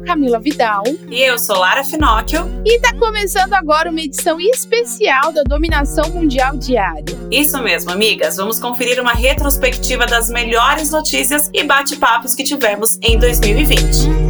Camila Vidal. E eu sou Lara Finocchio. E está começando agora uma edição especial da Dominação Mundial Diária. Isso mesmo, amigas. Vamos conferir uma retrospectiva das melhores notícias e bate-papos que tivemos em 2020.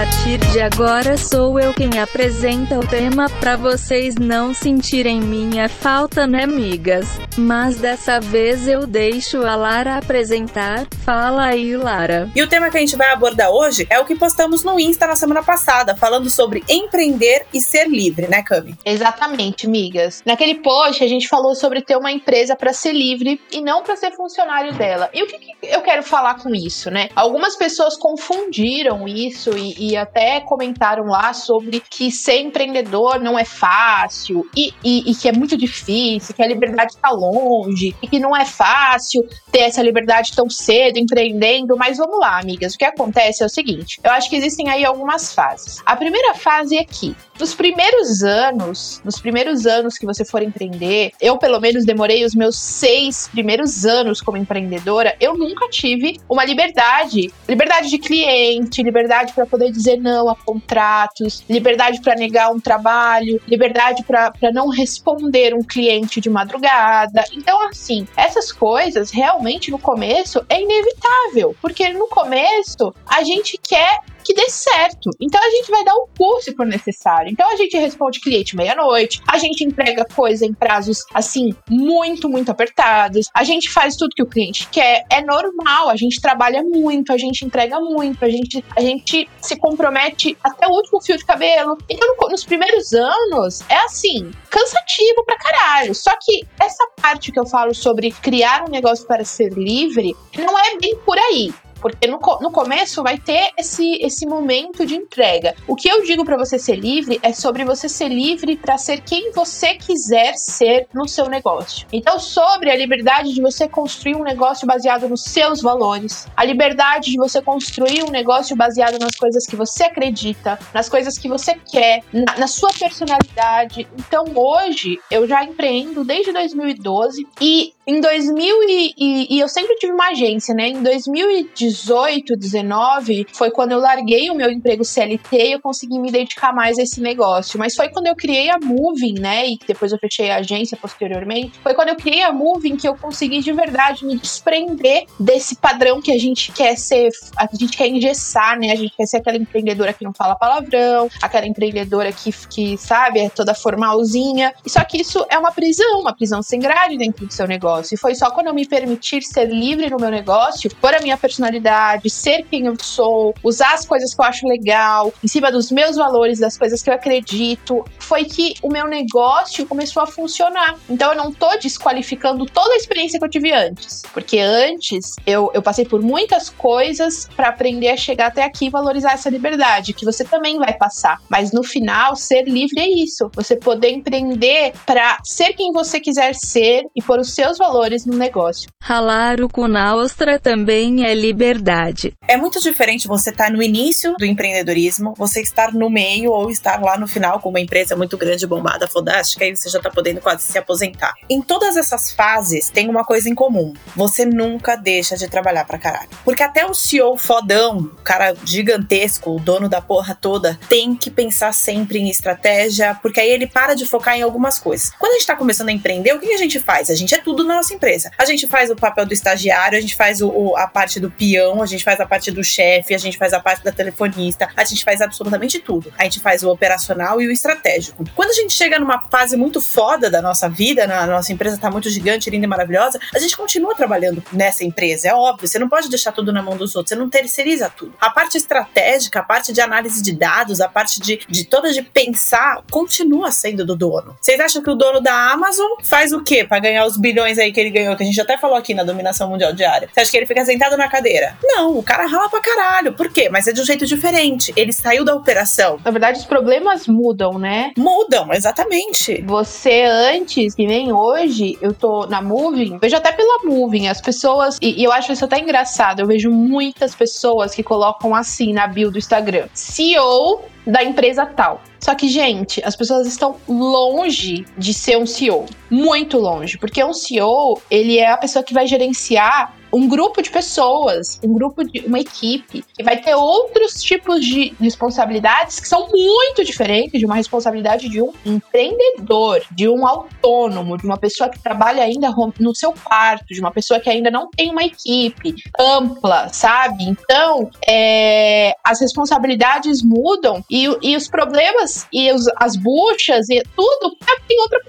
Partir de agora sou eu quem apresenta o tema para vocês não sentirem minha falta, né, amigas? Mas dessa vez eu deixo a Lara apresentar. Fala aí, Lara. E o tema que a gente vai abordar hoje é o que postamos no Insta na semana passada, falando sobre empreender e ser livre, né, Cami? Exatamente, amigas. Naquele post a gente falou sobre ter uma empresa para ser livre e não para ser funcionário dela. E o que, que eu quero falar com isso, né? Algumas pessoas confundiram isso e e, até comentaram lá sobre que ser empreendedor não é fácil e, e, e que é muito difícil, que a liberdade está longe e que não é fácil ter essa liberdade tão cedo empreendendo. Mas vamos lá, amigas. O que acontece é o seguinte: eu acho que existem aí algumas fases. A primeira fase é que nos primeiros anos, nos primeiros anos que você for empreender, eu pelo menos demorei os meus seis primeiros anos como empreendedora, eu nunca tive uma liberdade, liberdade de cliente, liberdade para poder dizer não a contratos, liberdade para negar um trabalho, liberdade para não responder um cliente de madrugada. Então, assim, essas coisas realmente no começo é inevitável, porque no começo a gente quer que dê certo. Então a gente vai dar o curso se for necessário. Então a gente responde cliente meia-noite, a gente entrega coisa em prazos assim muito, muito apertados. A gente faz tudo que o cliente quer. É normal, a gente trabalha muito, a gente entrega muito, a gente, a gente se compromete até o último fio de cabelo. Então no, nos primeiros anos é assim, cansativo pra caralho. Só que essa parte que eu falo sobre criar um negócio para ser livre não é bem por aí. Porque no, no começo vai ter esse, esse momento de entrega. O que eu digo para você ser livre é sobre você ser livre para ser quem você quiser ser no seu negócio. Então, sobre a liberdade de você construir um negócio baseado nos seus valores, a liberdade de você construir um negócio baseado nas coisas que você acredita, nas coisas que você quer, na, na sua personalidade. Então, hoje, eu já empreendo desde 2012 e em 2000 e, e, e eu sempre tive uma agência, né? Em 2018 18, 19, foi quando eu larguei o meu emprego CLT e eu consegui me dedicar mais a esse negócio. Mas foi quando eu criei a Moving, né? E depois eu fechei a agência posteriormente. Foi quando eu criei a Moving que eu consegui de verdade me desprender desse padrão que a gente quer ser, a gente quer engessar, né? A gente quer ser aquela empreendedora que não fala palavrão, aquela empreendedora que, que sabe, é toda formalzinha. E só que isso é uma prisão, uma prisão sem grade dentro do seu negócio. E foi só quando eu me permitir ser livre no meu negócio, por a minha personalidade ser quem eu sou, usar as coisas que eu acho legal, em cima dos meus valores, das coisas que eu acredito, foi que o meu negócio começou a funcionar. Então eu não tô desqualificando toda a experiência que eu tive antes, porque antes eu, eu passei por muitas coisas para aprender a chegar até aqui e valorizar essa liberdade, que você também vai passar. Mas no final, ser livre é isso. Você poder empreender para ser quem você quiser ser e pôr os seus valores no negócio. Ralar o cu na ostra também é liberdade. É muito diferente você estar tá no início do empreendedorismo, você estar no meio ou estar lá no final com uma empresa muito grande, bombada, fodástica, e você já está podendo quase se aposentar. Em todas essas fases tem uma coisa em comum: você nunca deixa de trabalhar pra caralho. Porque até o CEO fodão, o cara gigantesco, o dono da porra toda, tem que pensar sempre em estratégia, porque aí ele para de focar em algumas coisas. Quando a gente tá começando a empreender, o que a gente faz? A gente é tudo na nossa empresa. A gente faz o papel do estagiário, a gente faz o, o, a parte do peão a gente faz a parte do chefe, a gente faz a parte da telefonista, a gente faz absolutamente tudo. A gente faz o operacional e o estratégico. Quando a gente chega numa fase muito foda da nossa vida, na nossa empresa tá muito gigante, linda e maravilhosa, a gente continua trabalhando nessa empresa, é óbvio. Você não pode deixar tudo na mão dos outros, você não terceiriza tudo. A parte estratégica, a parte de análise de dados, a parte de, de toda de pensar, continua sendo do dono. Vocês acham que o dono da Amazon faz o quê para ganhar os bilhões aí que ele ganhou, que a gente até falou aqui na dominação mundial diária? Você acha que ele fica sentado na cadeira? Não, o cara rala pra caralho. Por quê? Mas é de um jeito diferente. Ele saiu da operação. Na verdade, os problemas mudam, né? Mudam, exatamente. Você antes, que nem hoje, eu tô na Moving, vejo até pela Moving, as pessoas, e, e eu acho isso até engraçado, eu vejo muitas pessoas que colocam assim na bio do Instagram. CEO da empresa tal. Só que, gente, as pessoas estão longe de ser um CEO. Muito longe. Porque um CEO, ele é a pessoa que vai gerenciar um grupo de pessoas, um grupo de uma equipe que vai ter outros tipos de responsabilidades que são muito diferentes de uma responsabilidade de um empreendedor, de um autônomo, de uma pessoa que trabalha ainda no seu quarto, de uma pessoa que ainda não tem uma equipe ampla, sabe? Então, é, as responsabilidades mudam e, e os problemas e os, as buchas e tudo tem outra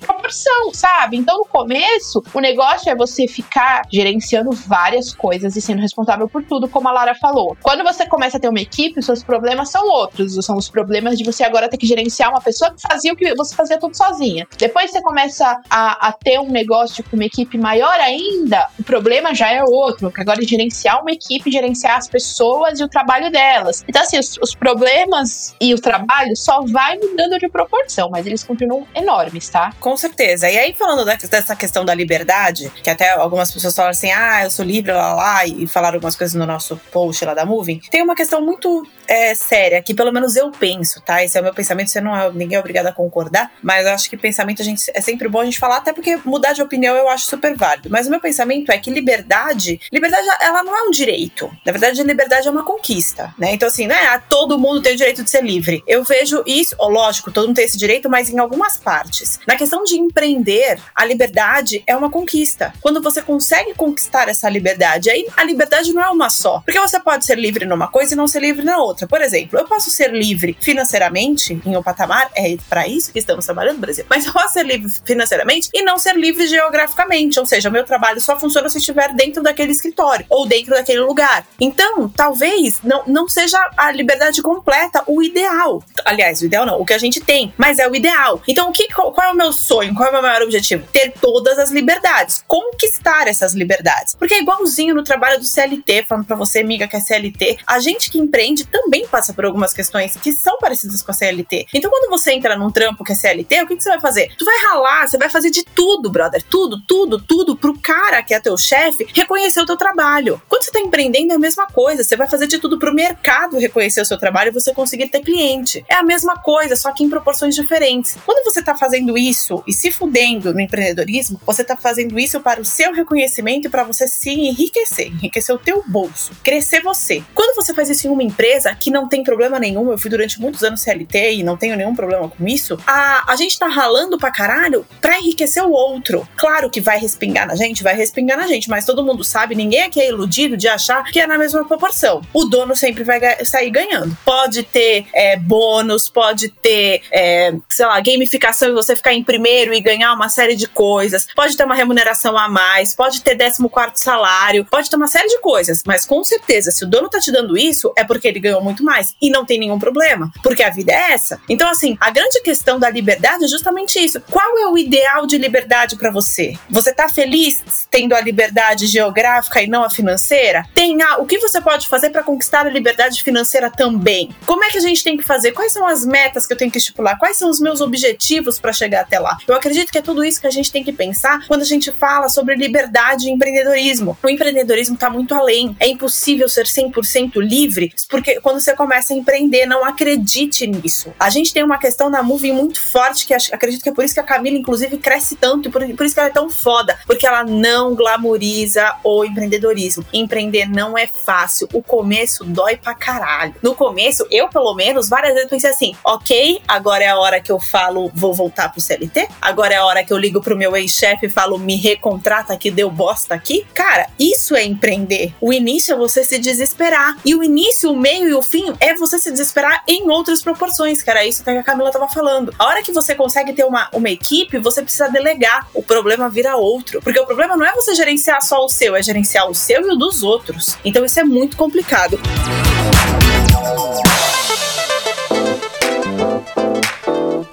proporção, sabe? Então, no começo, o negócio é você ficar gerenciando fazendo várias coisas e sendo responsável por tudo, como a Lara falou. Quando você começa a ter uma equipe, os seus problemas são outros. São os problemas de você agora ter que gerenciar uma pessoa que fazia o que você fazia tudo sozinha. Depois você começa a, a ter um negócio com uma equipe maior ainda, o problema já é outro, que agora é gerenciar uma equipe, gerenciar as pessoas e o trabalho delas. Então, assim, os, os problemas e o trabalho só vai mudando de proporção, mas eles continuam enormes, tá? Com certeza. E aí, falando dessa questão da liberdade, que até algumas pessoas falam assim, ah, ah, eu sou livre, lá, lá, e falaram algumas coisas no nosso post lá da Moving, tem uma questão muito é, séria, que pelo menos eu penso, tá? Esse é o meu pensamento, você não é, ninguém é obrigado a concordar, mas eu acho que pensamento a gente, é sempre bom a gente falar, até porque mudar de opinião eu acho super válido. Mas o meu pensamento é que liberdade, liberdade, ela não é um direito. Na verdade, liberdade é uma conquista, né? Então, assim, né? Todo mundo tem o direito de ser livre. Eu vejo isso, ó, lógico, todo mundo tem esse direito, mas em algumas partes. Na questão de empreender, a liberdade é uma conquista. Quando você consegue conquistar essa liberdade. Aí a liberdade não é uma só. Porque você pode ser livre numa coisa e não ser livre na outra. Por exemplo, eu posso ser livre financeiramente em um patamar, é para isso que estamos trabalhando, Brasil. Mas eu posso ser livre financeiramente e não ser livre geograficamente. Ou seja, meu trabalho só funciona se estiver dentro daquele escritório ou dentro daquele lugar. Então, talvez não, não seja a liberdade completa o ideal. Aliás, o ideal não, o que a gente tem, mas é o ideal. Então, o que, qual, qual é o meu sonho? Qual é o meu maior objetivo? Ter todas as liberdades, conquistar essas liberdades. Porque é igualzinho no trabalho do CLT, falando para você, amiga, que é CLT. A gente que empreende também passa por algumas questões que são parecidas com a CLT. Então, quando você entra num trampo que é CLT, o que, que você vai fazer? Tu vai ralar, você vai fazer de tudo, brother. Tudo, tudo, tudo pro cara que é teu chefe reconhecer o teu trabalho. Quando você tá empreendendo, é a mesma coisa. Você vai fazer de tudo pro mercado reconhecer o seu trabalho e você conseguir ter cliente. É a mesma coisa, só que em proporções diferentes. Quando você tá fazendo isso e se fudendo no empreendedorismo, você tá fazendo isso para o seu reconhecimento e para você se enriquecer, enriquecer o teu bolso, crescer você. Quando você faz isso em uma empresa que não tem problema nenhum, eu fui durante muitos anos CLT e não tenho nenhum problema com isso, a, a gente tá ralando pra caralho pra enriquecer o outro. Claro que vai respingar na gente, vai respingar na gente, mas todo mundo sabe, ninguém aqui é iludido de achar que é na mesma proporção. O dono sempre vai sair ganhando. Pode ter é, bônus, pode ter, é, sei lá, gamificação e você ficar em primeiro e ganhar uma série de coisas, pode ter uma remuneração a mais, pode ter 14 quarto salário, pode ter uma série de coisas, mas com certeza, se o dono tá te dando isso, é porque ele ganhou muito mais e não tem nenhum problema, porque a vida é essa. Então, assim, a grande questão da liberdade é justamente isso. Qual é o ideal de liberdade para você? Você tá feliz tendo a liberdade geográfica e não a financeira? Tem a, o que você pode fazer para conquistar a liberdade financeira também? Como é que a gente tem que fazer? Quais são as metas que eu tenho que estipular? Quais são os meus objetivos para chegar até lá? Eu acredito que é tudo isso que a gente tem que pensar quando a gente fala sobre liberdade e empreendedorismo. O empreendedorismo está muito além. É impossível ser 100% livre, porque quando você começa a empreender, não acredite nisso. A gente tem uma questão na Movie muito forte, que acredito que é por isso que a Camila, inclusive, cresce tanto e por, por isso que ela é tão foda, porque ela não glamoriza o empreendedorismo. Empreender não é fácil. O começo dói pra caralho. No começo, eu, pelo menos, várias vezes pensei assim: ok, agora é a hora que eu falo, vou voltar pro CLT, agora é a hora que eu ligo pro meu ex-chefe e falo, me recontrata que deu bosta aqui. Cara, isso é empreender. O início é você se desesperar. E o início, o meio e o fim é você se desesperar em outras proporções, que era isso que a Camila tava falando. A hora que você consegue ter uma, uma equipe, você precisa delegar. O problema vira outro. Porque o problema não é você gerenciar só o seu, é gerenciar o seu e o dos outros. Então isso é muito complicado.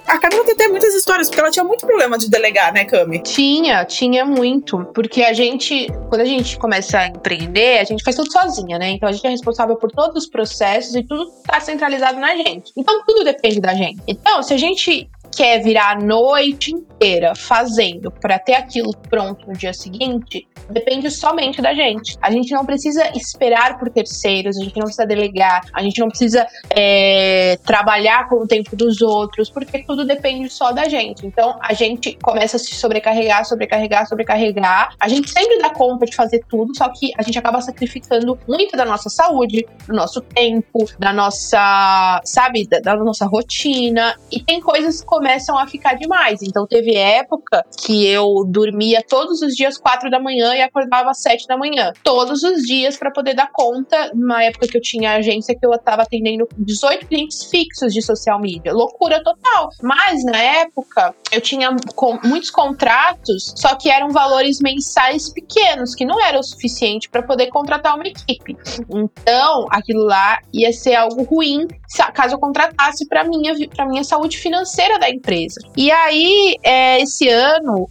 A Camila tem até muitas histórias, porque ela tinha muito problema de delegar, né, Cami? Tinha, tinha muito. Porque a gente, quando a gente começa a empreender, a gente faz tudo sozinha, né? Então a gente é responsável por todos os processos e tudo tá centralizado na gente. Então tudo depende da gente. Então, se a gente quer virar a noite inteira fazendo para ter aquilo pronto no dia seguinte, depende somente da gente. A gente não precisa esperar por terceiros, a gente não precisa delegar, a gente não precisa é, trabalhar com o tempo dos outros, porque tudo depende só da gente. Então a gente começa a se sobrecarregar, sobrecarregar, sobrecarregar. A gente sempre dá conta de fazer tudo, só que a gente acaba sacrificando muito da nossa saúde, do nosso tempo, da nossa, sabe, da, da nossa rotina. E tem coisas que começam a ficar demais. Então teve época que eu dormia todos os dias quatro da manhã e acordava às sete da manhã. Todos os dias para poder dar conta. Na época que eu tinha agência que eu tava atendendo 18 clientes fixos de social media. Loucura total. Mas na época eu tinha com, muitos contratos, só que eram valores mensais pequenos, que não era o suficiente para poder contratar uma equipe. Então, aquilo lá ia ser algo ruim caso eu contratasse para minha para minha saúde financeira da empresa. E aí, é, esse ano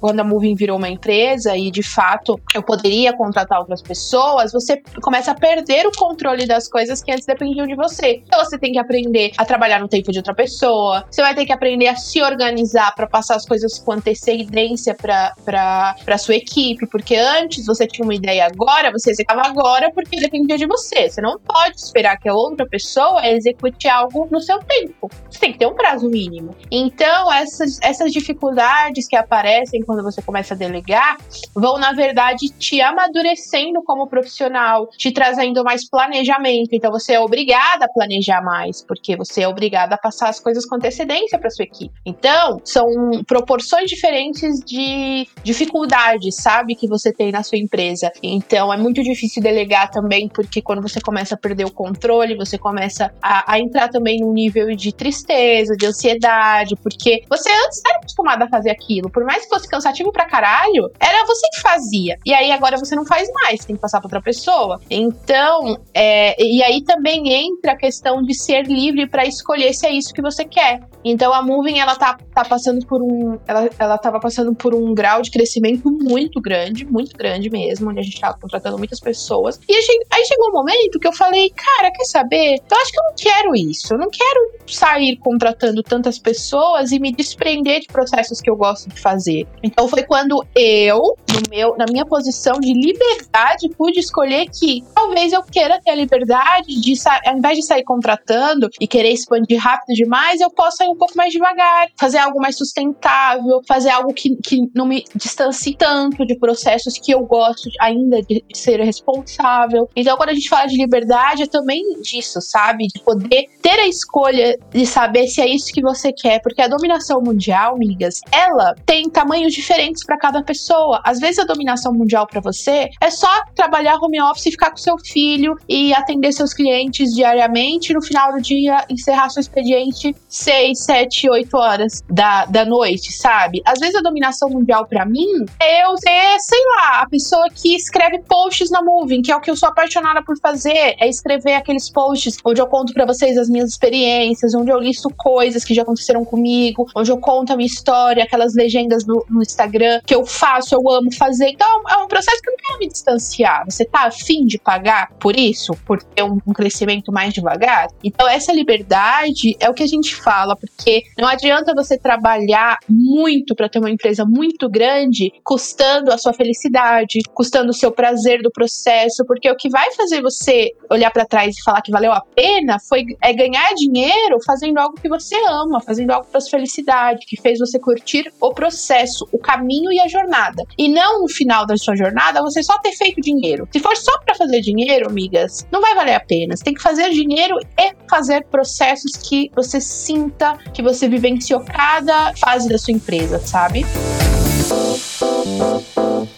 quando a Moving virou uma empresa e de fato eu poderia contratar outras pessoas, você começa a perder o controle das coisas que antes dependiam de você. Então você tem que aprender a trabalhar no tempo de outra pessoa, você vai ter que aprender a se organizar para passar as coisas com antecedência para sua equipe, porque antes você tinha uma ideia agora, você executava agora porque dependia de você. Você não pode esperar que a outra pessoa execute algo no seu tempo. Você tem que ter um prazo mínimo. Então, essas, essas dificuldades que aparecem acontecem quando você começa a delegar vão, na verdade, te amadurecendo como profissional, te trazendo mais planejamento. Então, você é obrigada a planejar mais, porque você é obrigada a passar as coisas com antecedência para sua equipe. Então, são proporções diferentes de dificuldades, sabe, que você tem na sua empresa. Então, é muito difícil delegar também, porque quando você começa a perder o controle, você começa a, a entrar também num nível de tristeza, de ansiedade, porque você antes era acostumada a fazer aquilo, por mais fosse cansativo pra caralho, era você que fazia. E aí agora você não faz mais, tem que passar pra outra pessoa. Então, é, e aí também entra a questão de ser livre para escolher se é isso que você quer. Então a Moving, ela tá, tá passando por um. Ela, ela tava passando por um grau de crescimento muito grande, muito grande mesmo, onde a gente tava contratando muitas pessoas. E aí chegou um momento que eu falei, cara, quer saber? Eu acho que eu não quero isso. Eu não quero sair contratando tantas pessoas e me desprender de processos que eu gosto de fazer fazer. Então foi quando eu, no meu, na minha posição de liberdade, pude escolher que talvez eu queira ter a liberdade de, ao invés de sair contratando e querer expandir rápido demais, eu possa ir um pouco mais devagar, fazer algo mais sustentável, fazer algo que, que não me distancie tanto de processos que eu gosto ainda de ser responsável. Então, quando a gente fala de liberdade, é também disso, sabe? De poder ter a escolha de saber se é isso que você quer, porque a dominação mundial, amigas, ela tem tamanhos diferentes para cada pessoa. Às vezes a dominação mundial para você é só trabalhar home office e ficar com seu filho e atender seus clientes diariamente e no final do dia encerrar seu expediente 6, 7, 8 horas da, da noite, sabe? Às vezes a dominação mundial para mim é eu ser, sei lá, a pessoa que escreve posts na Moving, que é o que eu sou apaixonada por fazer, é escrever aqueles posts onde eu conto para vocês as minhas experiências, onde eu listo coisas que já aconteceram comigo, onde eu conto a minha história, aquelas legendas no, no, Instagram que eu faço, eu amo fazer. Então é um processo que eu não quero me distanciar. Você tá afim de pagar por isso? Por ter um, um crescimento mais devagar? Então essa liberdade é o que a gente fala, porque não adianta você trabalhar muito para ter uma empresa muito grande, custando a sua felicidade, custando o seu prazer do processo, porque o que vai fazer você olhar para trás e falar que valeu a pena foi é ganhar dinheiro fazendo algo que você ama, fazendo algo para sua felicidade, que fez você curtir o processo o caminho e a jornada. E não no final da sua jornada você só ter feito dinheiro. Se for só para fazer dinheiro, amigas, não vai valer a pena. Você tem que fazer dinheiro e fazer processos que você sinta que você vivenciou cada fase da sua empresa, sabe? Amiga,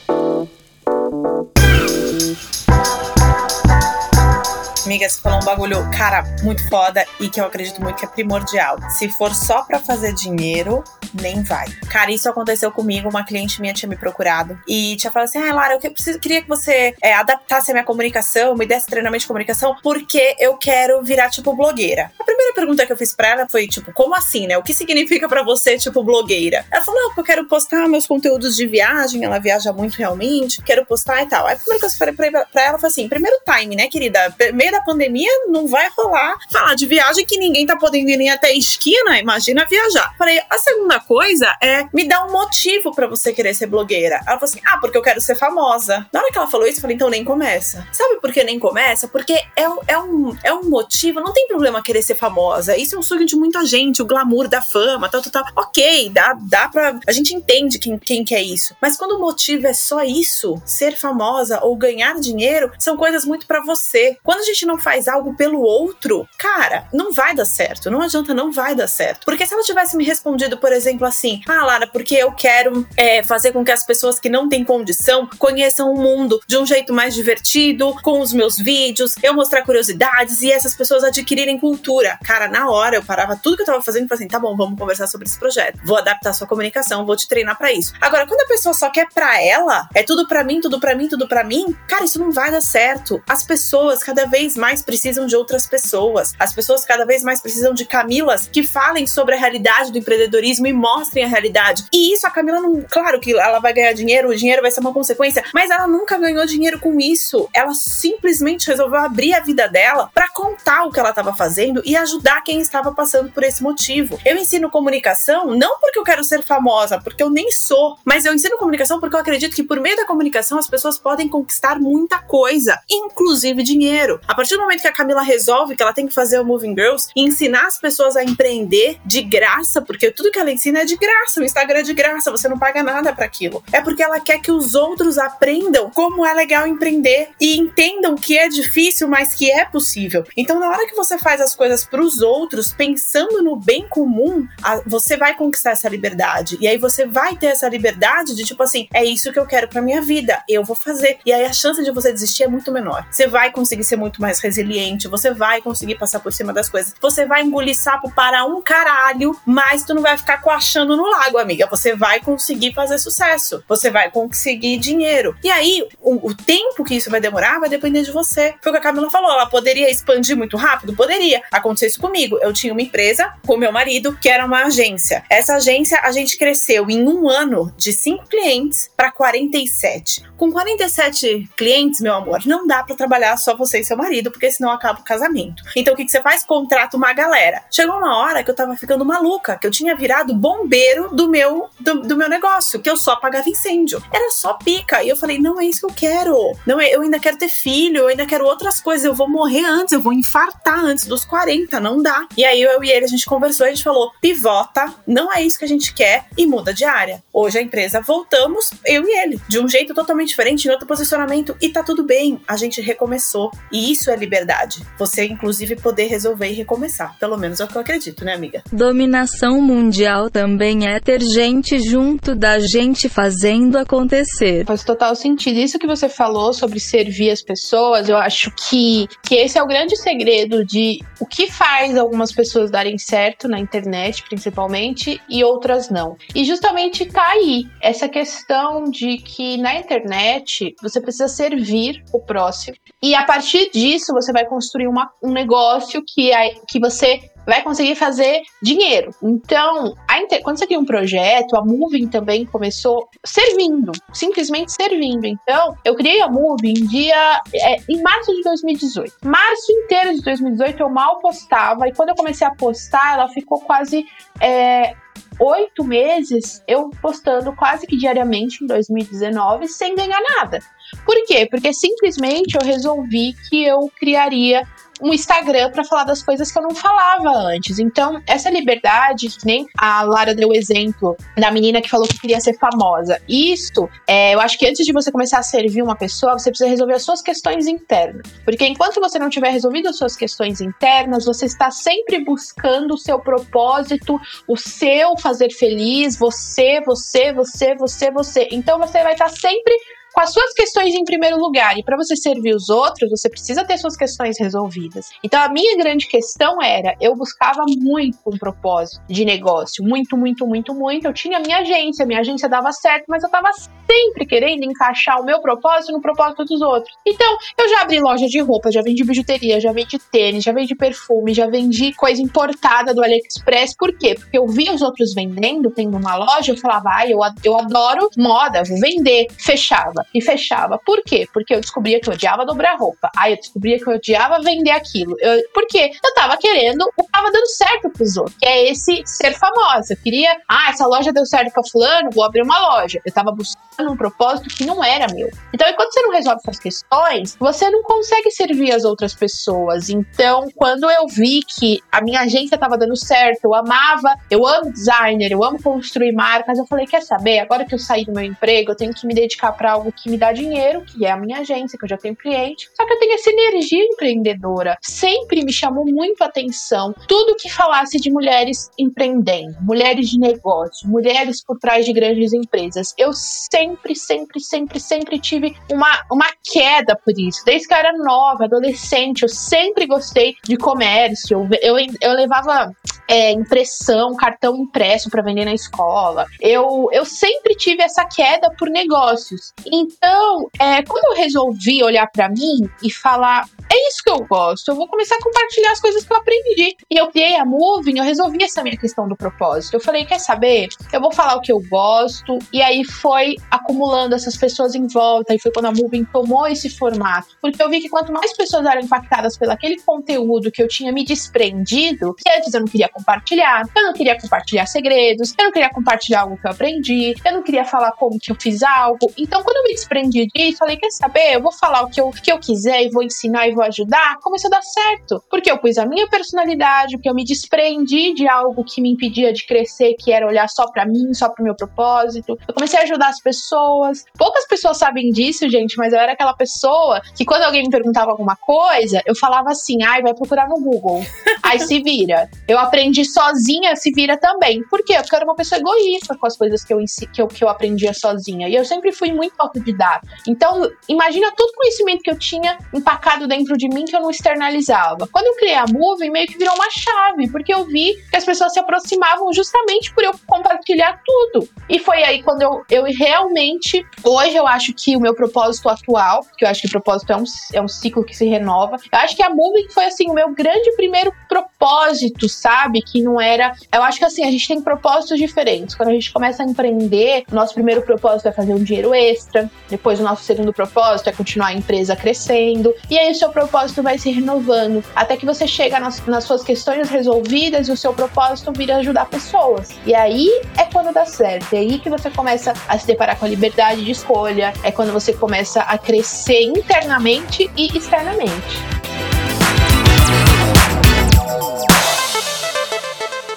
você falou um bagulho, cara, muito foda e que eu acredito muito que é primordial. Se for só para fazer dinheiro, nem vai. Cara, isso aconteceu comigo. Uma cliente minha tinha me procurado e tinha falado assim: Ah, Lara, eu preciso, queria que você é, adaptasse a minha comunicação, me desse treinamento de comunicação, porque eu quero virar, tipo, blogueira. A primeira pergunta que eu fiz pra ela foi, tipo, como assim, né? O que significa para você, tipo, blogueira? Ela falou: Não, porque eu quero postar meus conteúdos de viagem. Ela viaja muito realmente, quero postar e tal. Aí a primeira coisa que eu falei pra, ela foi assim: primeiro time, né, querida? Meio da pandemia não vai rolar falar de viagem que ninguém tá podendo ir nem até a esquina, imagina viajar. Falei, a segunda coisa é me dar um motivo para você querer ser blogueira. Ela falou assim: ah, porque eu quero ser famosa. Na hora que ela falou isso, eu falei, então nem começa. Sabe por que nem começa? Porque é, é, um, é um motivo, não tem problema querer ser famosa. Isso é um sonho de muita gente, o glamour da fama, tal, tal, tal. Ok, dá, dá pra. A gente entende quem, quem quer isso. Mas quando o motivo é só isso, ser famosa ou ganhar dinheiro, são coisas muito para você. Quando a gente não faz algo pelo outro, cara, não vai dar certo. Não adianta, não vai dar certo. Porque se ela tivesse me respondido, por exemplo, assim: Ah, Lara, porque eu quero é, fazer com que as pessoas que não têm condição conheçam o mundo de um jeito mais divertido, com os meus vídeos, eu mostrar curiosidades e essas pessoas adquirirem cultura. Cara, na hora eu parava tudo que eu tava fazendo e falei assim: tá bom, vamos conversar sobre esse projeto. Vou adaptar sua comunicação, vou te treinar para isso. Agora, quando a pessoa só quer pra ela, é tudo para mim, tudo para mim, tudo para mim, cara, isso não vai dar certo. As pessoas cada vez mais precisam de outras pessoas. As pessoas cada vez mais precisam de Camilas que falem sobre a realidade do empreendedorismo e mostrem a realidade. E isso a Camila não, claro que ela vai ganhar dinheiro, o dinheiro vai ser uma consequência, mas ela nunca ganhou dinheiro com isso. Ela simplesmente resolveu abrir a vida dela para contar o que ela estava fazendo e ajudar quem estava passando por esse motivo. Eu ensino comunicação não porque eu quero ser famosa, porque eu nem sou, mas eu ensino comunicação porque eu acredito que por meio da comunicação as pessoas podem conquistar muita coisa, inclusive dinheiro. A partir do momento que a Camila resolve que ela tem que fazer o Moving Girls e ensinar as pessoas a empreender de graça, porque tudo que ela ensina é de graça, o Instagram é de graça, você não paga nada para aquilo. É porque ela quer que os outros aprendam como é legal empreender e entendam que é difícil, mas que é possível. Então, na hora que você faz as coisas para os outros, pensando no bem comum, você vai conquistar essa liberdade. E aí você vai ter essa liberdade de tipo assim, é isso que eu quero para minha vida, eu vou fazer. E aí a chance de você desistir é muito menor. Você vai conseguir ser muito mais resiliente, você vai conseguir passar por cima das coisas. Você vai engolir sapo para um caralho, mas tu não vai ficar coachando no lago, amiga. Você vai conseguir fazer sucesso. Você vai conseguir dinheiro. E aí, o, o tempo que isso vai demorar vai depender de você. Foi o que a Camila falou. Ela poderia expandir muito rápido? Poderia. Aconteceu isso comigo. Eu tinha uma empresa com meu marido, que era uma agência. Essa agência, a gente cresceu em um ano de cinco clientes para 47. Com 47 clientes, meu amor, não dá para trabalhar só você e seu marido, porque senão acaba o casamento. Então, o que, que você faz? Contrata uma galera. Chegou uma hora que eu tava ficando maluca, que eu tinha virado bombeiro do meu, do, do meu negócio, que eu só pagava incêndio. Era só pica. E eu falei, não é isso que eu quero. Não é, eu ainda quero ter filho, eu ainda quero outras coisas. Eu vou morrer antes, eu vou infartar antes dos 40, não dá. E aí eu e ele, a gente conversou, a gente falou, pivota, não é isso que a gente quer e muda de área. Hoje a empresa voltamos, eu e ele, de um jeito totalmente diferente, em outro posicionamento, e tá tudo bem. A gente recomeçou. E isso é liberdade. Você, inclusive, poder resolver e recomeçar. Pelo menos é o que eu acredito, né, amiga? Dominação mundial também é ter gente junto da gente fazendo acontecer. Faz total sentido. Isso que você falou sobre servir as pessoas, eu acho que, que esse é o grande segredo de o que faz algumas pessoas darem certo na internet, principalmente, e outras não. E justamente tá aí essa questão de que na internet você precisa servir o próximo. E a partir disso você vai construir uma, um negócio que, que você vai conseguir fazer dinheiro. Então, Inter... quando você cria um projeto, a Moving também começou servindo, simplesmente servindo. Então, eu criei a Moving em dia é, em março de 2018. Março inteiro de 2018 eu mal postava e quando eu comecei a postar, ela ficou quase é, oito meses eu postando quase que diariamente em 2019 sem ganhar nada. Por quê? Porque simplesmente eu resolvi que eu criaria um Instagram para falar das coisas que eu não falava antes. Então, essa liberdade, que nem a Lara deu o exemplo da menina que falou que queria ser famosa. Isso, é, eu acho que antes de você começar a servir uma pessoa, você precisa resolver as suas questões internas. Porque enquanto você não tiver resolvido as suas questões internas, você está sempre buscando o seu propósito, o seu fazer feliz, você, você, você, você, você. Então, você vai estar sempre com as suas questões em primeiro lugar. E para você servir os outros, você precisa ter suas questões resolvidas. Então a minha grande questão era, eu buscava muito um propósito de negócio, muito, muito, muito, muito. Eu tinha minha agência, minha agência dava certo, mas eu tava sempre querendo encaixar o meu propósito no propósito dos outros. Então, eu já abri loja de roupa, já vendi bijuteria, já vendi tênis, já vendi perfume, já vendi coisa importada do AliExpress. Por quê? Porque eu via os outros vendendo, tendo uma loja, eu falava, ai, eu, eu adoro moda, vou vender. Fechava. E fechava. Por quê? Porque eu descobria que eu odiava dobrar roupa. Aí eu descobria que eu odiava vender aquilo. Eu, por quê? Eu tava querendo o que tava dando certo pros outros, que é esse ser famosa. Eu queria, ah, essa loja deu certo pra fulano, vou abrir uma loja. Eu tava buscando um propósito que não era meu. Então, enquanto você não resolve essas questões, você não consegue servir as outras pessoas. Então, quando eu vi que a minha agência tava dando certo, eu amava, eu amo designer, eu amo construir marcas, eu falei, quer saber? Agora que eu saí do meu emprego, eu tenho que me dedicar para algo que me dá dinheiro, que é a minha agência, que eu já tenho cliente. Só que eu tenho essa energia empreendedora. Sempre me chamou muito a atenção tudo que falasse de mulheres empreendendo, mulheres de negócio, mulheres por trás de grandes empresas. Eu sempre, sempre, sempre, sempre tive uma, uma queda por isso. Desde que eu era nova, adolescente, eu sempre gostei de comércio. Eu, eu, eu levava é, impressão, cartão impresso para vender na escola. Eu, eu sempre tive essa queda por negócios. Então, é, quando eu resolvi olhar para mim e falar, é isso que eu gosto, eu vou começar a compartilhar as coisas que eu aprendi. E eu criei a Moving, eu resolvi essa minha questão do propósito. Eu falei, quer saber? Eu vou falar o que eu gosto. E aí foi acumulando essas pessoas em volta. E foi quando a Moving tomou esse formato. Porque eu vi que quanto mais pessoas eram impactadas pelo aquele conteúdo que eu tinha me desprendido, que antes eu não queria compartilhar, eu não queria compartilhar segredos, eu não queria compartilhar algo que eu aprendi, eu não queria falar como que eu fiz algo. Então, quando eu me desprendi disso, falei, quer saber? Eu vou falar o que eu, que eu quiser e vou ensinar e vou ajudar. Começou a dar certo. Porque eu pus a minha personalidade, porque eu me desprendi de algo que me impedia de crescer, que era olhar só para mim, só pro meu propósito. Eu comecei a ajudar as pessoas. Poucas pessoas sabem disso, gente, mas eu era aquela pessoa que quando alguém me perguntava alguma coisa, eu falava assim: ai, vai procurar no Google. Aí se vira. Eu aprendi sozinha, se vira também. Por quê? Porque eu era uma pessoa egoísta com as coisas que eu, que eu, que eu aprendia sozinha. E eu sempre fui muito autodidata. Então, imagina todo o conhecimento que eu tinha empacado dentro de mim que eu não externalizava. Quando eu criei a Move, meio que virou uma chave, porque eu vi que as pessoas se aproximavam justamente por eu compartilhar tudo. E foi aí quando eu, eu realmente. Hoje eu acho que o meu propósito atual, que eu acho que o propósito é um, é um ciclo que se renova, eu acho que a Moving foi assim o meu grande primeiro propósito, sabe? Que não era. Eu acho que assim, a gente tem propósitos diferentes. Quando a gente começa a empreender, nosso primeiro propósito é fazer um dinheiro extra, depois o nosso segundo propósito é continuar a empresa crescendo, e aí o seu propósito vai se renovando, até que você chega nas, nas suas questões resolvidas e o seu propósito vira ajudar pessoas. E aí é quando dá certo, é aí que você começa a se deparar com a liberdade de escolha, é quando você começa a crescer internamente e externamente.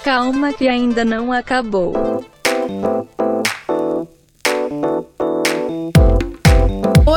Calma que ainda não acabou.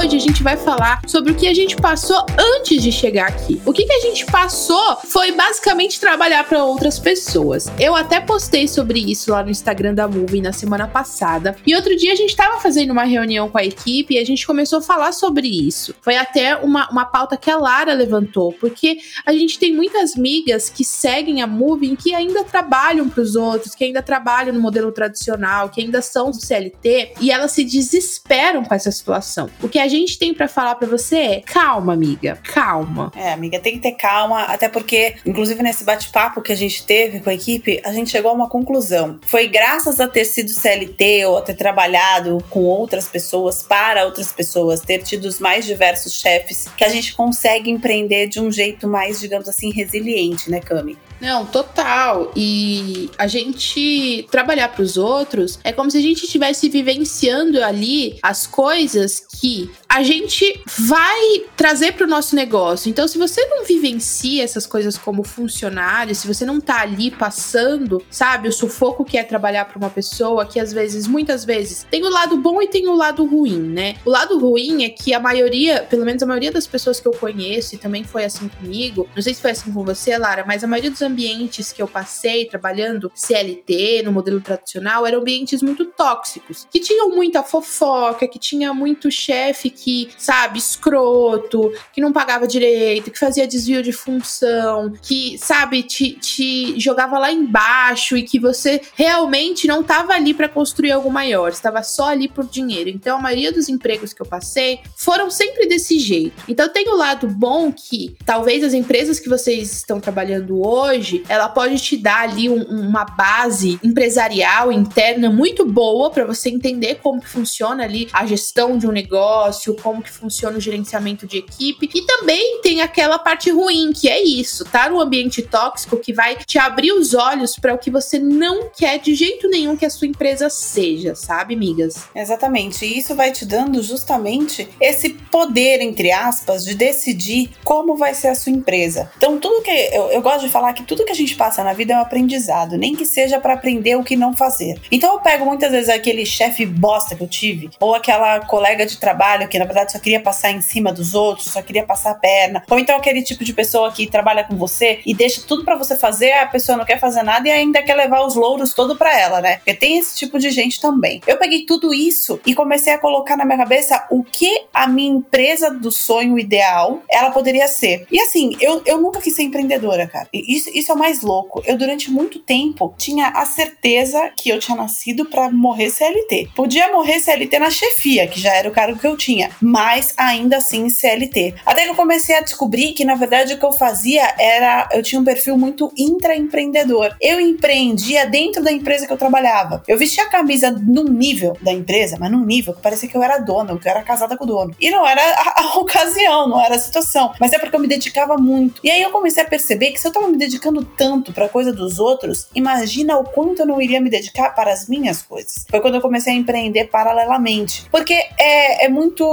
Hoje a gente vai falar sobre o que a gente passou antes de chegar aqui. O que, que a gente passou foi basicamente trabalhar para outras pessoas. Eu até postei sobre isso lá no Instagram da Movie na semana passada. E outro dia a gente estava fazendo uma reunião com a equipe e a gente começou a falar sobre isso. Foi até uma, uma pauta que a Lara levantou, porque a gente tem muitas migas que seguem a Movie que ainda trabalham para os outros, que ainda trabalham no modelo tradicional, que ainda são do CLT e elas se desesperam com essa situação. O que a gente gente tem para falar para você é calma, amiga, calma. É, amiga, tem que ter calma, até porque, inclusive nesse bate-papo que a gente teve com a equipe, a gente chegou a uma conclusão. Foi graças a ter sido CLT ou a ter trabalhado com outras pessoas, para outras pessoas, ter tido os mais diversos chefes, que a gente consegue empreender de um jeito mais, digamos assim, resiliente, né, Cami? Não, total. E a gente trabalhar para os outros é como se a gente estivesse vivenciando ali as coisas que a gente vai trazer para o nosso negócio. Então, se você não vivencia essas coisas como funcionário, se você não tá ali passando, sabe, o sufoco que é trabalhar para uma pessoa que às vezes, muitas vezes, tem o lado bom e tem o lado ruim, né? O lado ruim é que a maioria, pelo menos a maioria das pessoas que eu conheço, e também foi assim comigo, não sei se foi assim com você, Lara, mas a maioria dos ambientes que eu passei trabalhando CLT, no modelo tradicional, eram ambientes muito tóxicos, que tinham muita fofoca, que tinha muito chefe que que, sabe, escroto, que não pagava direito, que fazia desvio de função, que, sabe, te, te jogava lá embaixo e que você realmente não estava ali para construir algo maior, estava só ali por dinheiro. Então, a maioria dos empregos que eu passei foram sempre desse jeito. Então, tem o lado bom que talvez as empresas que vocês estão trabalhando hoje, ela pode te dar ali um, uma base empresarial interna muito boa para você entender como funciona ali a gestão de um negócio, como que funciona o gerenciamento de equipe. E também tem aquela parte ruim, que é isso, tá no ambiente tóxico que vai te abrir os olhos para o que você não quer de jeito nenhum que a sua empresa seja, sabe, migas? Exatamente. E isso vai te dando justamente esse poder, entre aspas, de decidir como vai ser a sua empresa. Então, tudo que eu, eu gosto de falar que tudo que a gente passa na vida é um aprendizado, nem que seja para aprender o que não fazer. Então, eu pego muitas vezes aquele chefe bosta que eu tive, ou aquela colega de trabalho que na verdade só queria passar em cima dos outros, só queria passar a perna, ou então aquele tipo de pessoa que trabalha com você e deixa tudo para você fazer, a pessoa não quer fazer nada e ainda quer levar os louros todo para ela, né? Porque tem esse tipo de gente também. Eu peguei tudo isso e comecei a colocar na minha cabeça o que a minha empresa do sonho ideal ela poderia ser. E assim, eu, eu nunca quis ser empreendedora, cara. Isso, isso é o mais louco. Eu, durante muito tempo, tinha a certeza que eu tinha nascido para morrer CLT. Podia morrer CLT na chefia, que já era o cargo que eu tinha, mas ainda assim CLT. Até que eu comecei a descobrir que, na verdade, o que eu fazia era. Eu tinha um perfil muito intraempreendedor. Eu empreendia dentro da empresa que eu trabalhava. Eu vestia a camisa num nível da empresa, mas num nível que parecia que eu era dona, que eu era casada com o dono. E não era a, a ocasião, não era a situação, mas é porque eu me dedicava muito. E aí eu comecei a perceber que se eu tava me dedicando tanto pra coisa dos outros, imagina o quanto eu não iria me dedicar para as minhas coisas. Foi quando eu comecei a empreender paralelamente. Porque é, é muito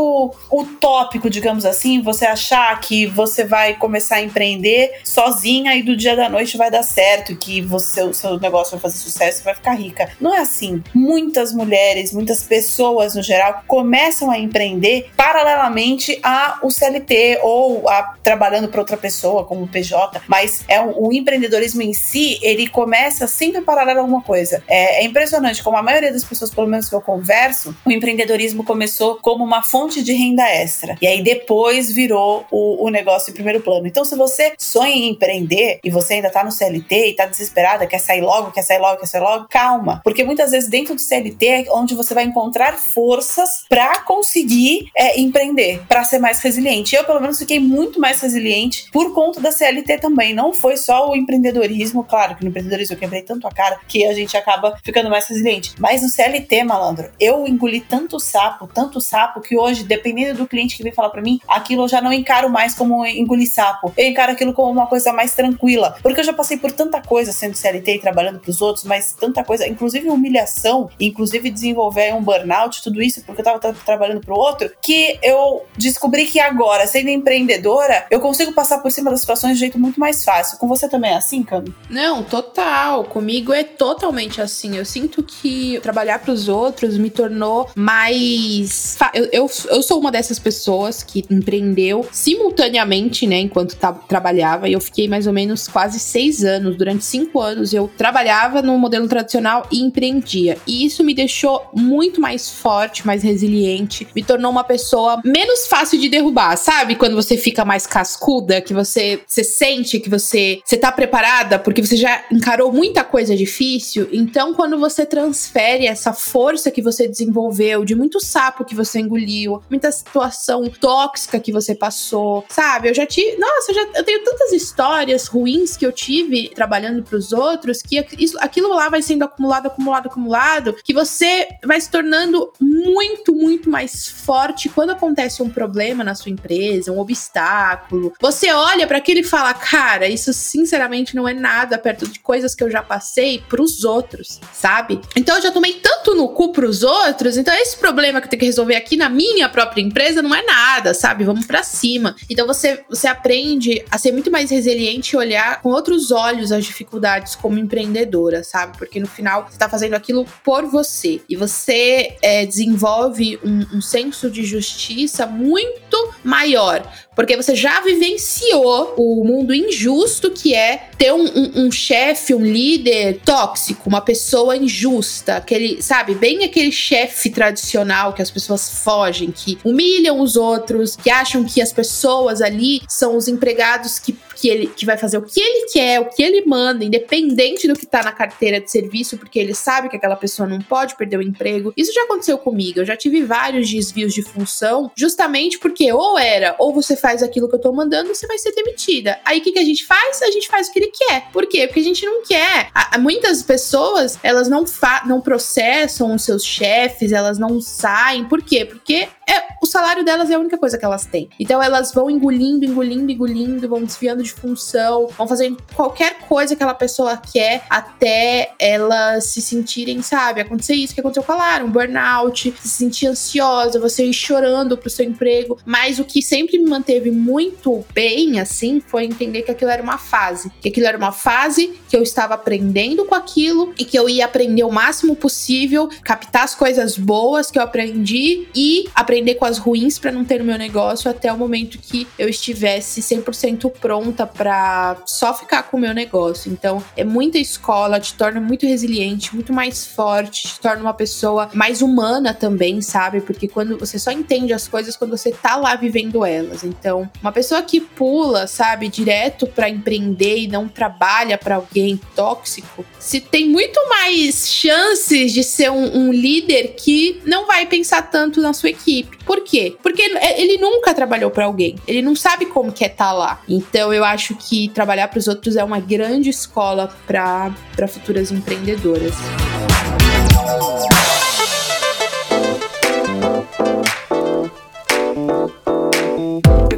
utópico, digamos assim, você achar que você vai começar a empreender sozinha e do dia da noite vai dar certo, que você, o seu negócio vai fazer sucesso e vai ficar rica. Não é assim. Muitas mulheres, muitas pessoas no geral começam a empreender paralelamente ao CLT ou a trabalhando para outra pessoa como PJ, mas é o, o, empreendedorismo em si, ele começa sempre paralelo a alguma coisa. É, é impressionante como a maioria das pessoas, pelo menos que eu converso, o empreendedorismo começou como uma fonte de renda extra e aí depois virou o, o negócio em primeiro plano. Então, se você sonha em empreender e você ainda tá no CLT e tá desesperada, quer sair logo, quer sair logo, quer sair logo, calma, porque muitas vezes dentro do CLT é onde você vai encontrar forças para conseguir é, empreender, para ser mais resiliente. Eu, pelo menos, fiquei muito mais resiliente por conta da CLT também. Não foi só o empreendedorismo, claro que no empreendedorismo eu quebrei tanto a cara que a gente acaba ficando mais resiliente. Mas no CLT, malandro, eu engoli tanto sapo, tanto sapo, que hoje, dependendo do cliente que vem falar para mim, aquilo eu já não encaro mais como engolir sapo. Eu encaro aquilo como uma coisa mais tranquila. Porque eu já passei por tanta coisa sendo CLT e trabalhando pros outros, mas tanta coisa, inclusive humilhação, inclusive desenvolver um burnout, tudo isso, porque eu tava tra trabalhando pro outro, que eu descobri que agora, sendo empreendedora, eu consigo passar por cima das situações de jeito muito mais fácil. Com você também é assim, Cami? Não, total. Comigo é totalmente assim. Eu sinto que trabalhar pros outros me tornou mais. Eu, eu, eu sou uma dessas pessoas que empreendeu simultaneamente, né, enquanto trabalhava, e eu fiquei mais ou menos quase seis anos. Durante cinco anos eu trabalhava no modelo tradicional e empreendia. E isso me deixou muito mais forte, mais resiliente, me tornou uma pessoa menos fácil de derrubar, sabe? Quando você fica mais cascuda, que você, você sente que você, você tá preparada porque você já encarou muita coisa difícil. Então, quando você transfere essa força que você desenvolveu, de muito sapo que você engoliu, muita situação tóxica que você passou, sabe? Eu já tive. Nossa, eu, já, eu tenho tantas histórias ruins que eu tive trabalhando pros outros que isso, aquilo lá vai sendo acumulado, acumulado, acumulado, que você vai se tornando muito, muito mais forte quando acontece um problema na sua empresa, um obstáculo. Você olha para aquilo e fala: "Cara, isso sinceramente não é nada perto de coisas que eu já passei pros outros", sabe? Então eu já tomei tanto no cu pros outros, então esse problema que eu tenho que resolver aqui na minha própria empresa não é nada, sabe? Vamos para cima. Então você você aprende a ser muito mais resiliente e olhar com outros olhos as dificuldades como empreendedora, sabe? Porque no final você tá fazendo aquilo por você e você é, desenvolve um, um senso de justiça muito maior. Porque você já vivenciou o mundo injusto que é ter um, um, um chefe, um líder tóxico, uma pessoa injusta, aquele, sabe, bem aquele chefe tradicional que as pessoas fogem, que humilham os outros, que acham que as pessoas ali são os empregados que que ele que vai fazer o que ele quer, o que ele manda, independente do que tá na carteira de serviço, porque ele sabe que aquela pessoa não pode perder o emprego. Isso já aconteceu comigo. Eu já tive vários desvios de função, justamente porque ou era, ou você faz aquilo que eu tô mandando, você vai ser demitida. Aí o que, que a gente faz? A gente faz o que ele quer. Por quê? Porque a gente não quer. A, muitas pessoas, elas não, não processam os seus chefes, elas não saem. Por quê? Porque é, o salário delas é a única coisa que elas têm. Então elas vão engolindo, engolindo, engolindo, vão desviando de função, vão fazendo qualquer coisa que aquela pessoa quer até elas se sentirem, sabe? Acontecer isso que aconteceu com a Lara, um burnout, se sentir ansiosa, você ir chorando pro seu emprego. Mas o que sempre me manteve muito bem, assim, foi entender que aquilo era uma fase. Que aquilo era uma fase que eu estava aprendendo com aquilo e que eu ia aprender o máximo possível, captar as coisas boas que eu aprendi e aprender com as ruins para não ter no meu negócio até o momento que eu estivesse 100% pronta para só ficar com o meu negócio. Então, é muita escola, te torna muito resiliente, muito mais forte, te torna uma pessoa mais humana também, sabe? Porque quando você só entende as coisas quando você tá lá vivendo elas. Então, uma pessoa que pula, sabe, direto para empreender e não trabalha para alguém tóxico, se tem muito mais chances de ser um, um líder que não vai pensar tanto na sua equipe. Por quê? Porque ele nunca trabalhou para alguém. Ele não sabe como que é estar tá lá. Então eu acho que trabalhar para os outros é uma grande escola para futuras empreendedoras.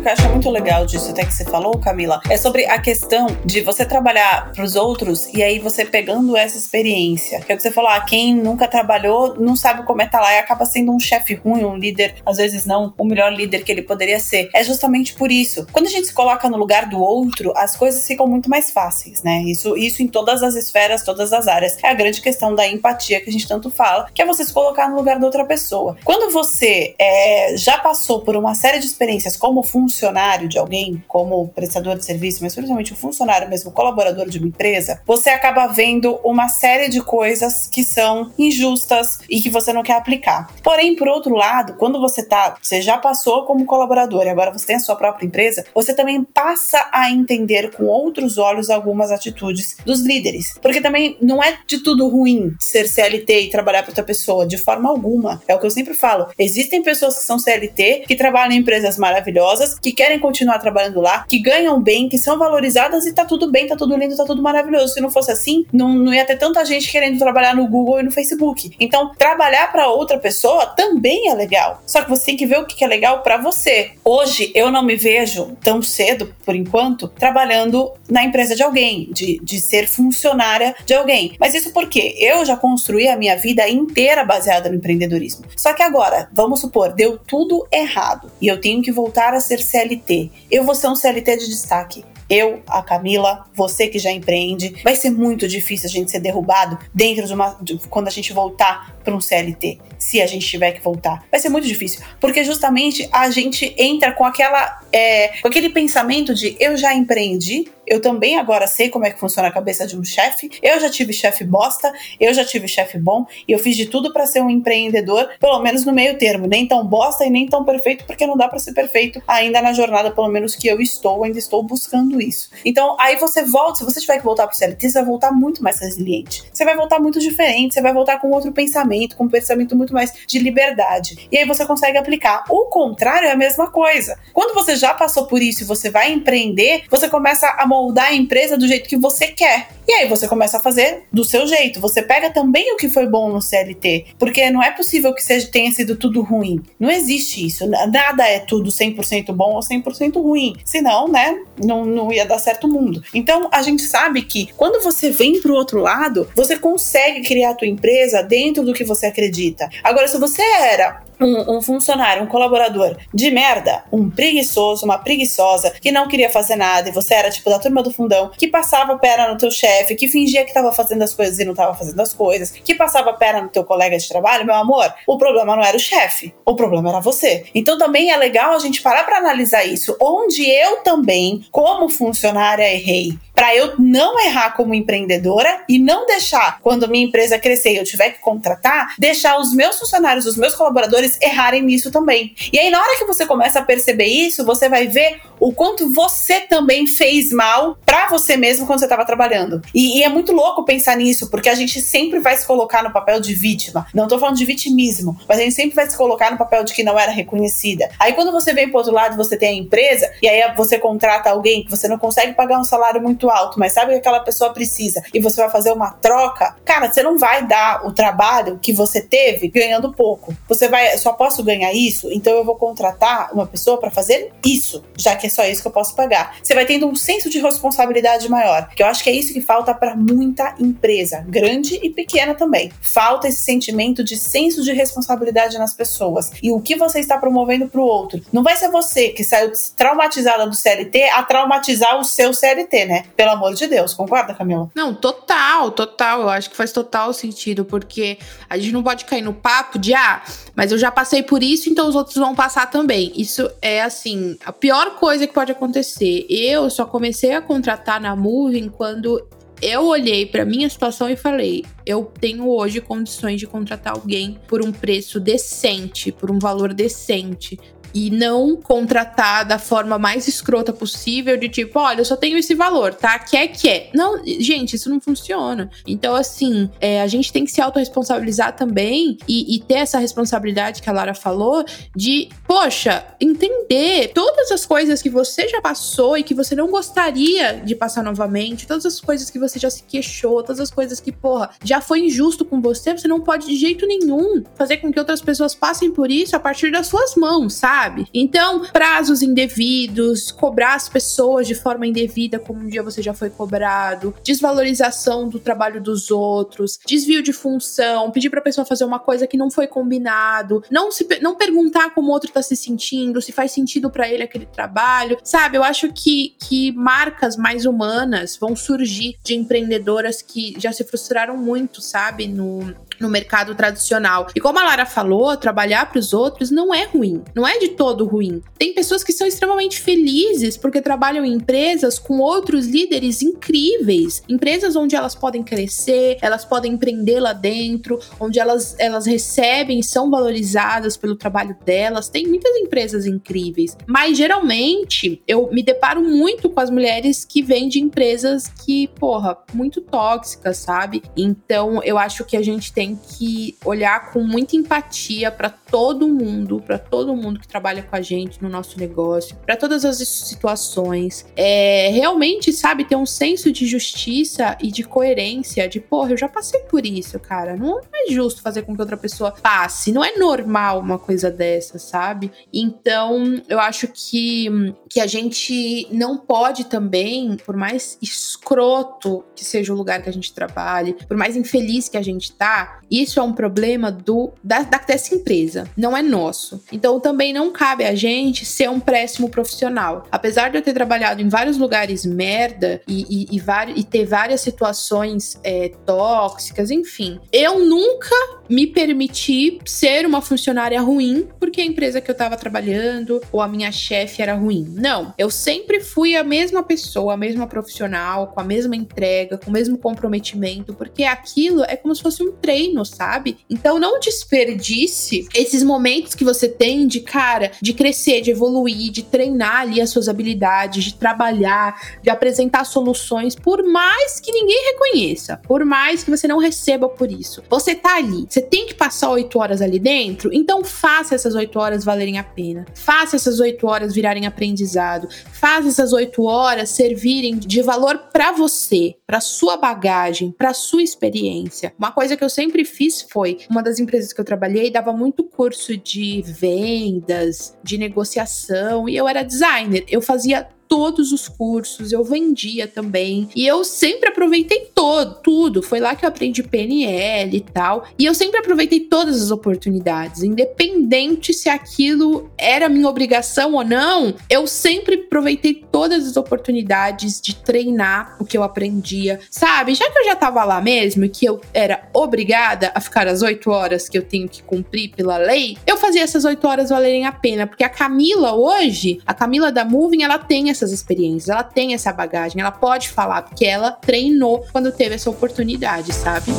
Que eu acho muito legal disso, até que você falou, Camila, é sobre a questão de você trabalhar para os outros e aí você pegando essa experiência. Que é o que você falou, ah, quem nunca trabalhou não sabe como é estar tá lá e acaba sendo um chefe ruim, um líder, às vezes não o melhor líder que ele poderia ser. É justamente por isso. Quando a gente se coloca no lugar do outro, as coisas ficam muito mais fáceis, né? Isso, isso em todas as esferas, todas as áreas. É a grande questão da empatia que a gente tanto fala, que é você se colocar no lugar da outra pessoa. Quando você é, já passou por uma série de experiências como funcionário, funcionário de alguém, como prestador de serviço, mas principalmente o funcionário mesmo, colaborador de uma empresa, você acaba vendo uma série de coisas que são injustas e que você não quer aplicar. Porém, por outro lado, quando você tá, você já passou como colaborador e agora você tem a sua própria empresa, você também passa a entender com outros olhos algumas atitudes dos líderes. Porque também não é de tudo ruim ser CLT e trabalhar para outra pessoa, de forma alguma. É o que eu sempre falo. Existem pessoas que são CLT, que trabalham em empresas maravilhosas, que querem continuar trabalhando lá, que ganham bem, que são valorizadas e tá tudo bem, tá tudo lindo, tá tudo maravilhoso. Se não fosse assim, não, não ia ter tanta gente querendo trabalhar no Google e no Facebook. Então, trabalhar para outra pessoa também é legal. Só que você tem que ver o que é legal para você. Hoje, eu não me vejo tão cedo, por enquanto, trabalhando na empresa de alguém, de, de ser funcionária de alguém. Mas isso porque eu já construí a minha vida inteira baseada no empreendedorismo. Só que agora, vamos supor, deu tudo errado e eu tenho que voltar a ser CLT. Eu vou ser um CLT de destaque. Eu, a Camila, você que já empreende, vai ser muito difícil a gente ser derrubado dentro de uma. De, quando a gente voltar para um CLT, se a gente tiver que voltar. Vai ser muito difícil, porque justamente a gente entra com aquela. É, com aquele pensamento de eu já empreendi, eu também agora sei como é que funciona a cabeça de um chefe. Eu já tive chefe bosta, eu já tive chefe bom e eu fiz de tudo para ser um empreendedor, pelo menos no meio termo, nem tão bosta e nem tão perfeito, porque não dá para ser perfeito ainda na jornada, pelo menos que eu estou, ainda estou buscando isso. Então, aí você volta, se você tiver que voltar pro CLT, você vai voltar muito mais resiliente. Você vai voltar muito diferente, você vai voltar com outro pensamento, com um pensamento muito mais de liberdade. E aí você consegue aplicar. O contrário é a mesma coisa. Quando você já passou por isso e você vai empreender, você começa a moldar a empresa do jeito que você quer. E aí você começa a fazer do seu jeito. Você pega também o que foi bom no CLT, porque não é possível que seja, tenha sido tudo ruim. Não existe isso. Nada é tudo 100% bom ou 100% ruim. Senão, né, não, não ia dar certo o mundo. Então, a gente sabe que quando você vem pro outro lado, você consegue criar a tua empresa dentro do que você acredita. Agora, se você era um, um funcionário, um colaborador de merda, um preguiçoso, uma preguiçosa, que não queria fazer nada, e você era tipo da turma do fundão, que passava a perna no teu chefe, que fingia que tava fazendo as coisas e não tava fazendo as coisas, que passava a perna no teu colega de trabalho, meu amor, o problema não era o chefe, o problema era você. Então também é legal a gente parar para analisar isso, onde eu também, como funcionária, errei para eu não errar como empreendedora e não deixar, quando minha empresa crescer e eu tiver que contratar, deixar os meus funcionários, os meus colaboradores errarem nisso também. E aí, na hora que você começa a perceber isso, você vai ver o quanto você também fez mal para você mesmo quando você estava trabalhando. E, e, é muito louco pensar nisso, porque a gente sempre vai se colocar no papel de vítima. Não tô falando de vitimismo, mas a gente sempre vai se colocar no papel de que não era reconhecida. Aí quando você vem pro outro lado, você tem a empresa, e aí você contrata alguém que você não consegue pagar um salário muito alto, mas sabe que aquela pessoa precisa e você vai fazer uma troca, cara, você não vai dar o trabalho que você teve ganhando pouco. Você vai, só posso ganhar isso, então eu vou contratar uma pessoa para fazer isso, já que é só isso que eu posso pagar. Você vai tendo um senso de responsabilidade maior, que eu acho que é isso que falta para muita empresa, grande e pequena também. Falta esse sentimento de senso de responsabilidade nas pessoas e o que você está promovendo para o outro. Não vai ser você que saiu traumatizada do CLT a traumatizar o seu CLT, né? Pelo amor de Deus, concorda, Camila? Não, total, total. Eu acho que faz total sentido, porque a gente não pode cair no papo de, ah, mas eu já passei por isso, então os outros vão passar também. Isso é, assim, a pior coisa que pode acontecer. Eu só comecei a contratar na Moving quando eu olhei para minha situação e falei: eu tenho hoje condições de contratar alguém por um preço decente, por um valor decente e não contratar da forma mais escrota possível, de tipo, olha, eu só tenho esse valor, tá? Quer, quer. Não, gente, isso não funciona. Então, assim, é, a gente tem que se autorresponsabilizar também e, e, ter essa responsabilidade que a Lara falou de, poxa, entender todas as coisas que você já passou e que você não gostaria de passar novamente, todas as coisas que você já se queixou, todas as coisas que, porra, já foi injusto com você, você não pode de jeito nenhum fazer com que outras pessoas passem por isso a partir das suas mãos, sabe? Sabe? Então, prazos indevidos, cobrar as pessoas de forma indevida, como um dia você já foi cobrado, desvalorização do trabalho dos outros, desvio de função, pedir pra pessoa fazer uma coisa que não foi combinado, não se não perguntar como o outro tá se sentindo, se faz sentido para ele aquele trabalho, sabe? Eu acho que, que marcas mais humanas vão surgir de empreendedoras que já se frustraram muito, sabe? No, no mercado tradicional. E como a Lara falou, trabalhar para os outros não é ruim, não é de todo ruim. Tem pessoas que são extremamente felizes porque trabalham em empresas com outros líderes incríveis, empresas onde elas podem crescer, elas podem empreender lá dentro, onde elas, elas recebem são valorizadas pelo trabalho delas. Tem muitas empresas incríveis, mas geralmente eu me deparo muito com as mulheres que vêm de empresas que, porra, muito tóxicas, sabe? Então eu acho que a gente tem tem que olhar com muita empatia para todo mundo, para todo mundo que trabalha com a gente no nosso negócio, para todas as situações. É, realmente, sabe, ter um senso de justiça e de coerência, de porra, eu já passei por isso, cara. Não é justo fazer com que outra pessoa passe. Não é normal uma coisa dessa, sabe? Então, eu acho que, que a gente não pode também, por mais escroto que seja o lugar que a gente trabalhe, por mais infeliz que a gente tá, isso é um problema do da, da, dessa empresa, não é nosso. Então também não cabe a gente ser um péssimo profissional. Apesar de eu ter trabalhado em vários lugares merda e, e, e, e ter várias situações é, tóxicas, enfim, eu nunca me permiti ser uma funcionária ruim porque a empresa que eu tava trabalhando ou a minha chefe era ruim. Não, eu sempre fui a mesma pessoa, a mesma profissional, com a mesma entrega, com o mesmo comprometimento, porque aquilo é como se fosse um treino, sabe? Então não desperdice esses momentos que você tem de cara, de crescer, de evoluir, de treinar ali as suas habilidades, de trabalhar, de apresentar soluções, por mais que ninguém reconheça, por mais que você não receba por isso. Você tá ali, você tem que passar oito horas ali dentro, então faça essas oito horas valerem a pena. Faça essas oito horas virarem aprendizado. Faça essas oito horas servirem de valor para você, para sua bagagem, para sua experiência. Uma coisa que eu sempre fiz foi, uma das empresas que eu trabalhei dava muito curso de vendas, de negociação, e eu era designer. Eu fazia todos os cursos, eu vendia também. E eu sempre aproveitei todo, tudo. Foi lá que eu aprendi PNL e tal. E eu sempre aproveitei todas as oportunidades, independente se aquilo era minha obrigação ou não. Eu sempre aproveitei todas as oportunidades de treinar o que eu aprendia. Sabe? Já que eu já tava lá mesmo e que eu era obrigada a ficar as oito horas que eu tenho que cumprir pela lei, eu fazia essas oito horas valerem a pena. Porque a Camila hoje, a Camila da Moving, ela tem essas experiências, ela tem essa bagagem, ela pode falar, porque ela treinou quando teve essa oportunidade, sabe?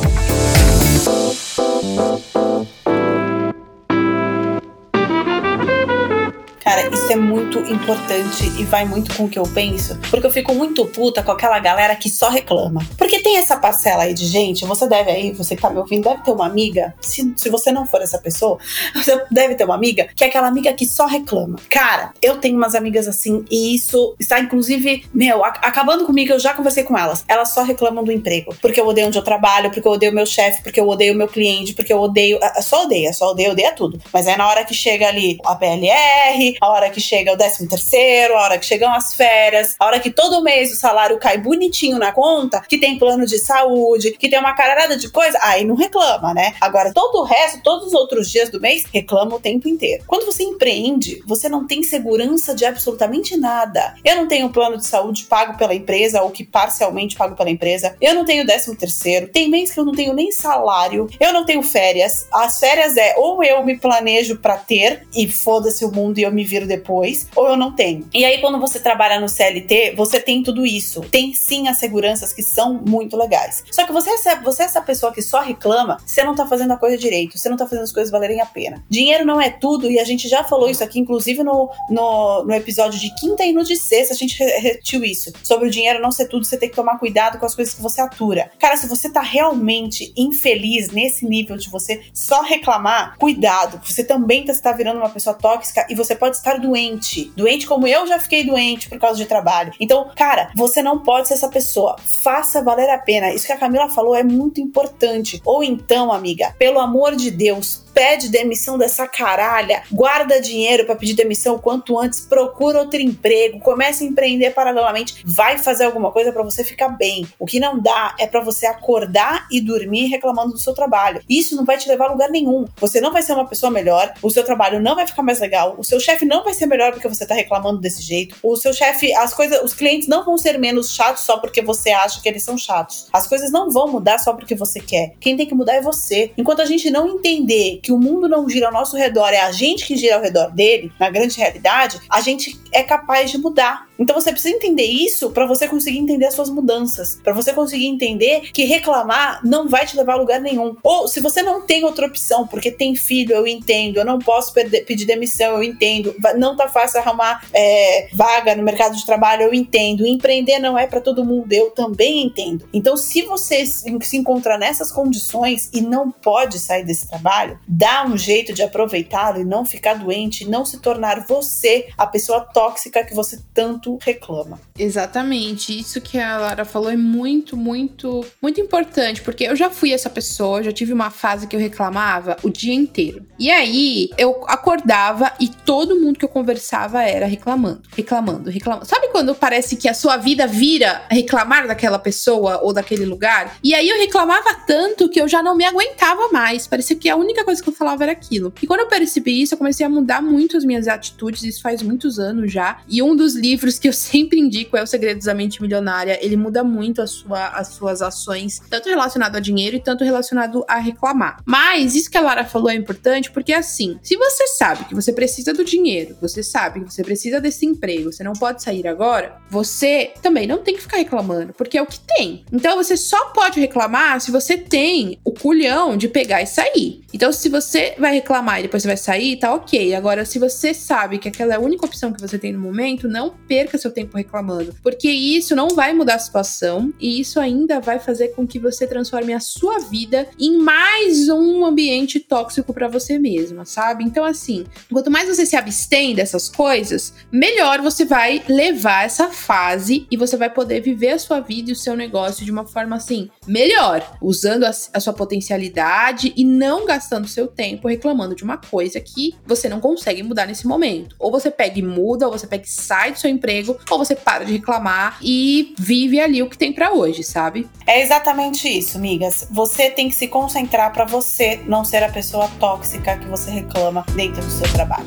Cara, isso é muito importante e vai muito com o que eu penso, porque eu fico muito puta com aquela galera que só reclama. Porque tem essa parcela aí de gente, você deve aí, você que tá me ouvindo, deve ter uma amiga, se, se você não for essa pessoa, você deve ter uma amiga que é aquela amiga que só reclama. Cara, eu tenho umas amigas assim e isso está inclusive, meu, a, acabando comigo, eu já conversei com elas. Elas só reclamam do emprego, porque eu odeio onde eu trabalho, porque eu odeio meu chefe, porque eu odeio meu cliente, porque eu odeio, só odeia, só odeia, odeia tudo. Mas é na hora que chega ali a PLR, a hora que chega o 13 terceiro, a hora que chegam as férias, a hora que todo mês o salário cai bonitinho na conta, que tem plano de saúde, que tem uma caralhada de coisa, aí não reclama, né? Agora, todo o resto, todos os outros dias do mês, reclama o tempo inteiro. Quando você empreende, você não tem segurança de absolutamente nada. Eu não tenho plano de saúde pago pela empresa ou que parcialmente pago pela empresa. Eu não tenho 13 terceiro. Tem mês que eu não tenho nem salário. Eu não tenho férias. As férias é ou eu me planejo para ter e foda-se o mundo e eu me viro depois, ou eu não tenho. E aí, quando você trabalha no CLT, você tem tudo isso. Tem sim as seguranças que são muito legais. Só que você, recebe, você é essa pessoa que só reclama, você não tá fazendo a coisa direito, você não tá fazendo as coisas valerem a pena. Dinheiro não é tudo, e a gente já falou isso aqui, inclusive no, no, no episódio de quinta e no de sexta, a gente repetiu isso. Sobre o dinheiro não ser tudo, você tem que tomar cuidado com as coisas que você atura. Cara, se você tá realmente infeliz nesse nível de você só reclamar, cuidado. Você também tá, tá virando uma pessoa tóxica e você pode estar doente. Doente como eu já fiquei doente por causa de trabalho. Então, cara, você não pode ser essa pessoa. Faça valer a pena. Isso que a Camila falou é muito importante. Ou então, amiga, pelo amor de Deus, pede demissão dessa caralha, guarda dinheiro para pedir demissão o quanto antes, procura outro emprego, comece a empreender paralelamente, vai fazer alguma coisa para você ficar bem. O que não dá é para você acordar e dormir reclamando do seu trabalho. Isso não vai te levar a lugar nenhum. Você não vai ser uma pessoa melhor, o seu trabalho não vai ficar mais legal, o seu chefe não vai ser melhor porque você tá reclamando desse jeito. O seu chefe, as coisas, os clientes não vão ser menos chatos só porque você acha que eles são chatos. As coisas não vão mudar só porque você quer. Quem tem que mudar é você. Enquanto a gente não entender que o mundo não gira ao nosso redor, é a gente que gira ao redor dele, na grande realidade, a gente é capaz de mudar. Então você precisa entender isso para você conseguir entender as suas mudanças, para você conseguir entender que reclamar não vai te levar a lugar nenhum. Ou se você não tem outra opção, porque tem filho, eu entendo, eu não posso perder, pedir demissão, eu entendo, não tá fácil arrumar é, vaga no mercado de trabalho, eu entendo. Empreender não é para todo mundo, eu também entendo. Então, se você se encontrar nessas condições e não pode sair desse trabalho, dá um jeito de aproveitá-lo e não ficar doente, não se tornar você a pessoa tóxica que você tanto reclama. Exatamente. Isso que a Lara falou é muito, muito, muito importante, porque eu já fui essa pessoa, já tive uma fase que eu reclamava o dia inteiro. E aí eu acordava e todo mundo que eu conversava era reclamando, reclamando, reclamando. Sabe quando parece que a sua vida vira reclamar daquela pessoa ou daquele lugar? E aí eu reclamava tanto que eu já não me aguentava mais. Parecia que a única coisa que eu falava era aquilo. E quando eu percebi isso, eu comecei a mudar muito as minhas atitudes, isso faz muitos anos já. E um dos livros que eu sempre indico é O Segredos da Mente Milionária. Ele muda muito a sua, as suas ações, tanto relacionado a dinheiro e tanto relacionado a reclamar. Mas isso que a Lara falou é importante porque, assim, se você sabe que você precisa do dinheiro, você sabe que você precisa desse emprego, você não pode sair agora, você também não tem que ficar reclamando, porque é o que tem. Então você só pode reclamar se você tem o culhão de pegar e sair. Então, se você vai reclamar e depois você vai sair, tá ok. Agora, se você sabe que aquela é a única opção que você tem no momento, não perca seu tempo reclamando. Porque isso não vai mudar a situação e isso ainda vai fazer com que você transforme a sua vida em mais um ambiente tóxico para você mesma, sabe? Então, assim, quanto mais você se abstém dessas coisas, melhor você vai levar essa fase e você vai poder viver a sua vida e o seu negócio de uma forma assim, melhor, usando a, a sua potencialidade e não gastando seu tempo reclamando de uma coisa que você não consegue mudar nesse momento. Ou você pega e muda, ou você pega e sai do seu emprego, ou você para de reclamar e vive ali o que tem para hoje, sabe? É exatamente isso, migas. Você tem que se concentrar para você não ser a pessoa tóxica que você reclama dentro do seu trabalho.